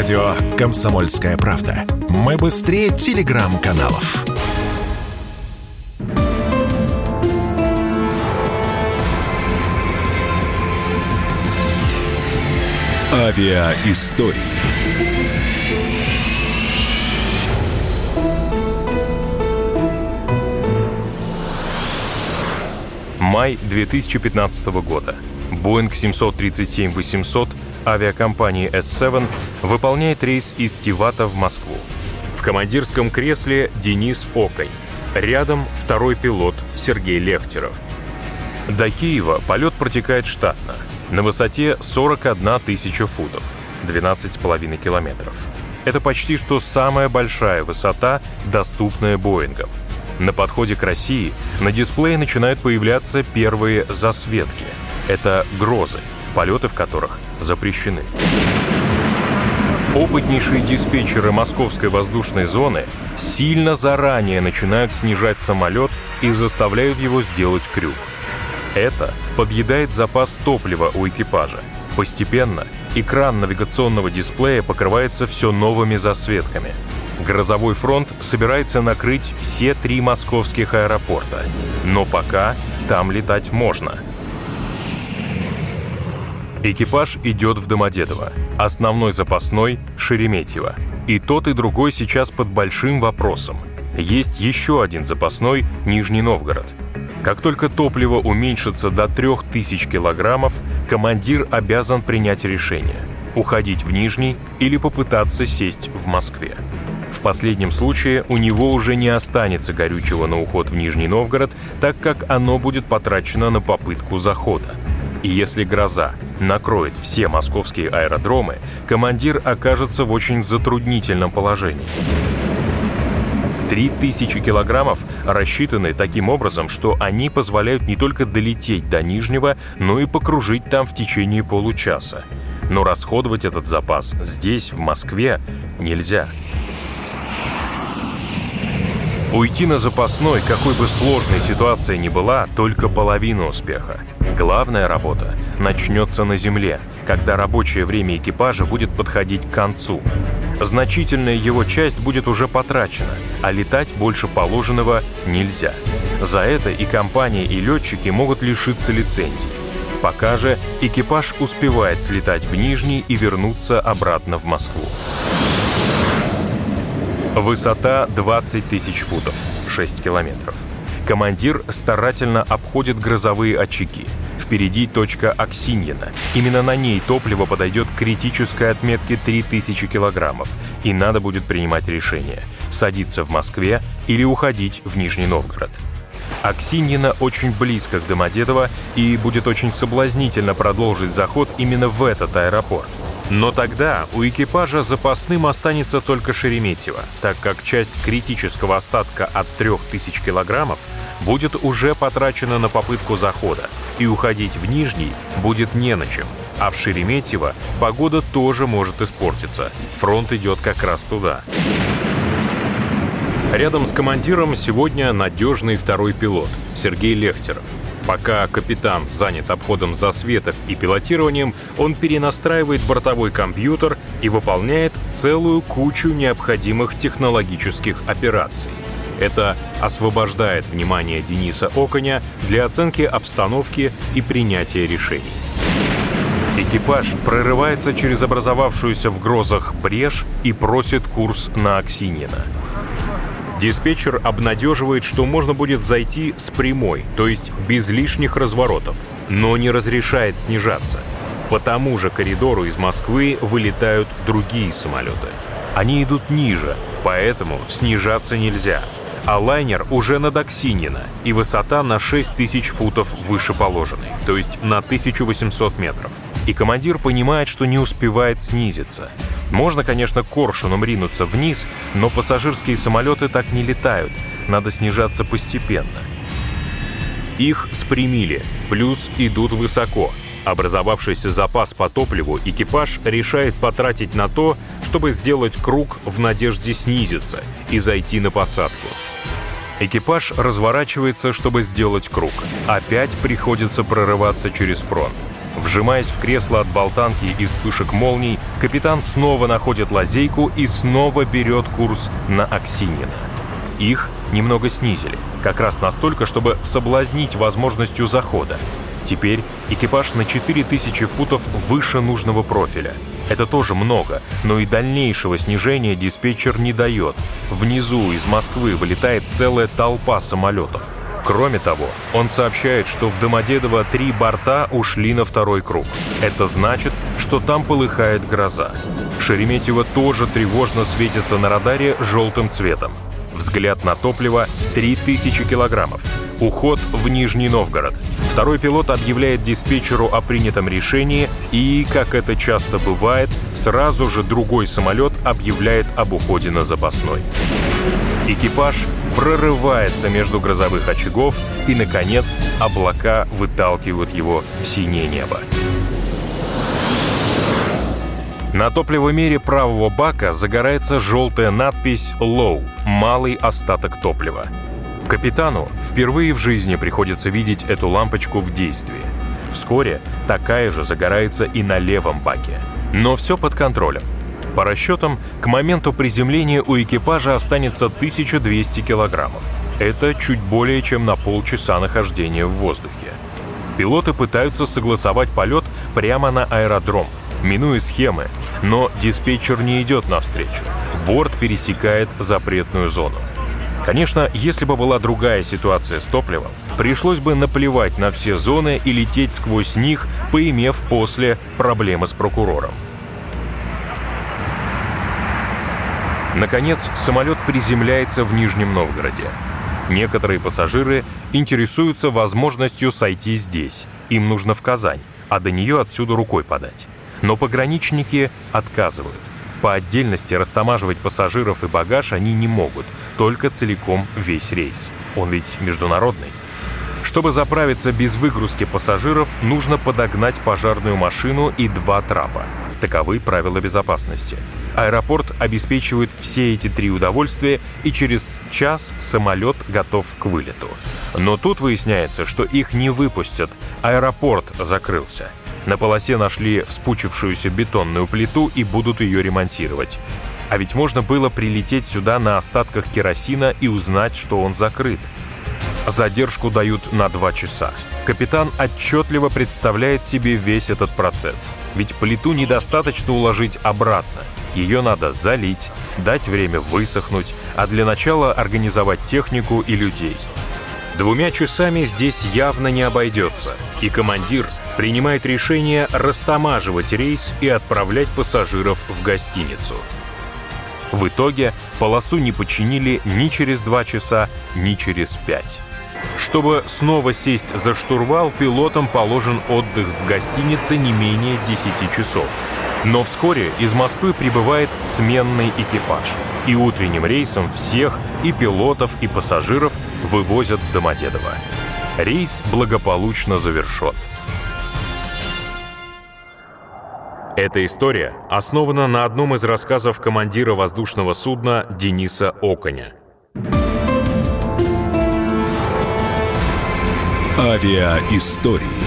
Радио «Комсомольская правда». Мы быстрее телеграм-каналов. Авиаистории. Май 2015 года. Boeing 737-800 авиакомпании S7 выполняет рейс из Тивата в Москву. В командирском кресле Денис Окой. Рядом второй пилот Сергей Лехтеров. До Киева полет протекает штатно, на высоте 41 тысяча футов, 12,5 километров. Это почти что самая большая высота, доступная Боингом. На подходе к России на дисплее начинают появляться первые засветки. Это грозы, полеты в которых запрещены. Опытнейшие диспетчеры московской воздушной зоны сильно заранее начинают снижать самолет и заставляют его сделать крюк. Это подъедает запас топлива у экипажа. Постепенно экран навигационного дисплея покрывается все новыми засветками. Грозовой фронт собирается накрыть все три московских аэропорта. Но пока там летать можно – Экипаж идет в Домодедово. Основной запасной – Шереметьево. И тот, и другой сейчас под большим вопросом. Есть еще один запасной – Нижний Новгород. Как только топливо уменьшится до 3000 килограммов, командир обязан принять решение – уходить в Нижний или попытаться сесть в Москве. В последнем случае у него уже не останется горючего на уход в Нижний Новгород, так как оно будет потрачено на попытку захода. И если гроза накроет все московские аэродромы, командир окажется в очень затруднительном положении. 3000 килограммов рассчитаны таким образом, что они позволяют не только долететь до Нижнего, но и покружить там в течение получаса. Но расходовать этот запас здесь, в Москве, нельзя. Уйти на запасной, какой бы сложной ситуация ни была, только половина успеха. Главная работа начнется на земле, когда рабочее время экипажа будет подходить к концу. Значительная его часть будет уже потрачена, а летать больше положенного нельзя. За это и компания, и летчики могут лишиться лицензий. Пока же экипаж успевает слетать в Нижний и вернуться обратно в Москву. Высота 20 тысяч футов, 6 километров. Командир старательно обходит грозовые очаги. Впереди точка Аксиньина. Именно на ней топливо подойдет к критической отметке 3000 килограммов, и надо будет принимать решение – садиться в Москве или уходить в Нижний Новгород. Аксиньина очень близко к Домодедово, и будет очень соблазнительно продолжить заход именно в этот аэропорт. Но тогда у экипажа запасным останется только Шереметьево, так как часть критического остатка от 3000 килограммов будет уже потрачена на попытку захода, и уходить в Нижний будет не на чем. А в Шереметьево погода тоже может испортиться. Фронт идет как раз туда. Рядом с командиром сегодня надежный второй пилот Сергей Лехтеров – Пока капитан занят обходом засветок и пилотированием, он перенастраивает бортовой компьютер и выполняет целую кучу необходимых технологических операций. Это освобождает внимание Дениса Оконя для оценки обстановки и принятия решений. Экипаж прорывается через образовавшуюся в грозах брешь и просит курс на Аксинина. Диспетчер обнадеживает, что можно будет зайти с прямой, то есть без лишних разворотов, но не разрешает снижаться. По тому же коридору из Москвы вылетают другие самолеты. Они идут ниже, поэтому снижаться нельзя. А лайнер уже над Оксинина, и высота на 6000 футов выше положенной, то есть на 1800 метров. И командир понимает, что не успевает снизиться. Можно, конечно, коршуном ринуться вниз, но пассажирские самолеты так не летают. Надо снижаться постепенно. Их спрямили, плюс идут высоко. Образовавшийся запас по топливу экипаж решает потратить на то, чтобы сделать круг в надежде снизиться и зайти на посадку. Экипаж разворачивается, чтобы сделать круг. Опять приходится прорываться через фронт. Вжимаясь в кресло от болтанки и вспышек молний, капитан снова находит лазейку и снова берет курс на Аксинина. Их немного снизили, как раз настолько, чтобы соблазнить возможностью захода. Теперь экипаж на 4000 футов выше нужного профиля. Это тоже много, но и дальнейшего снижения диспетчер не дает. Внизу из Москвы вылетает целая толпа самолетов. Кроме того, он сообщает, что в Домодедово три борта ушли на второй круг. Это значит, что там полыхает гроза. Шереметьево тоже тревожно светится на радаре желтым цветом. Взгляд на топливо — 3000 килограммов. Уход в Нижний Новгород. Второй пилот объявляет диспетчеру о принятом решении и, как это часто бывает, сразу же другой самолет объявляет об уходе на запасной. Экипаж прорывается между грозовых очагов и, наконец, облака выталкивают его в синее небо. На топливомере правого бака загорается желтая надпись «Low» — «Малый остаток топлива». Капитану впервые в жизни приходится видеть эту лампочку в действии. Вскоре такая же загорается и на левом баке. Но все под контролем. По расчетам, к моменту приземления у экипажа останется 1200 килограммов. Это чуть более чем на полчаса нахождения в воздухе. Пилоты пытаются согласовать полет прямо на аэродром, минуя схемы, но диспетчер не идет навстречу. Борт пересекает запретную зону. Конечно, если бы была другая ситуация с топливом, пришлось бы наплевать на все зоны и лететь сквозь них, поимев после проблемы с прокурором. Наконец, самолет приземляется в Нижнем Новгороде. Некоторые пассажиры интересуются возможностью сойти здесь. Им нужно в Казань, а до нее отсюда рукой подать. Но пограничники отказывают. По отдельности растамаживать пассажиров и багаж они не могут, только целиком весь рейс. Он ведь международный. Чтобы заправиться без выгрузки пассажиров, нужно подогнать пожарную машину и два трапа. Таковы правила безопасности. Аэропорт обеспечивает все эти три удовольствия, и через час самолет готов к вылету. Но тут выясняется, что их не выпустят. Аэропорт закрылся. На полосе нашли вспучившуюся бетонную плиту и будут ее ремонтировать. А ведь можно было прилететь сюда на остатках керосина и узнать, что он закрыт. Задержку дают на два часа. Капитан отчетливо представляет себе весь этот процесс. Ведь плиту недостаточно уложить обратно. Ее надо залить, дать время высохнуть, а для начала организовать технику и людей. Двумя часами здесь явно не обойдется, и командир принимает решение растамаживать рейс и отправлять пассажиров в гостиницу. В итоге полосу не починили ни через два часа, ни через пять. Чтобы снова сесть за штурвал, пилотам положен отдых в гостинице не менее 10 часов. Но вскоре из Москвы прибывает сменный экипаж, и утренним рейсом всех, и пилотов, и пассажиров, вывозят в Домодедово. Рейс благополучно завершен. Эта история основана на одном из рассказов командира воздушного судна Дениса Оконя. Авиаистории.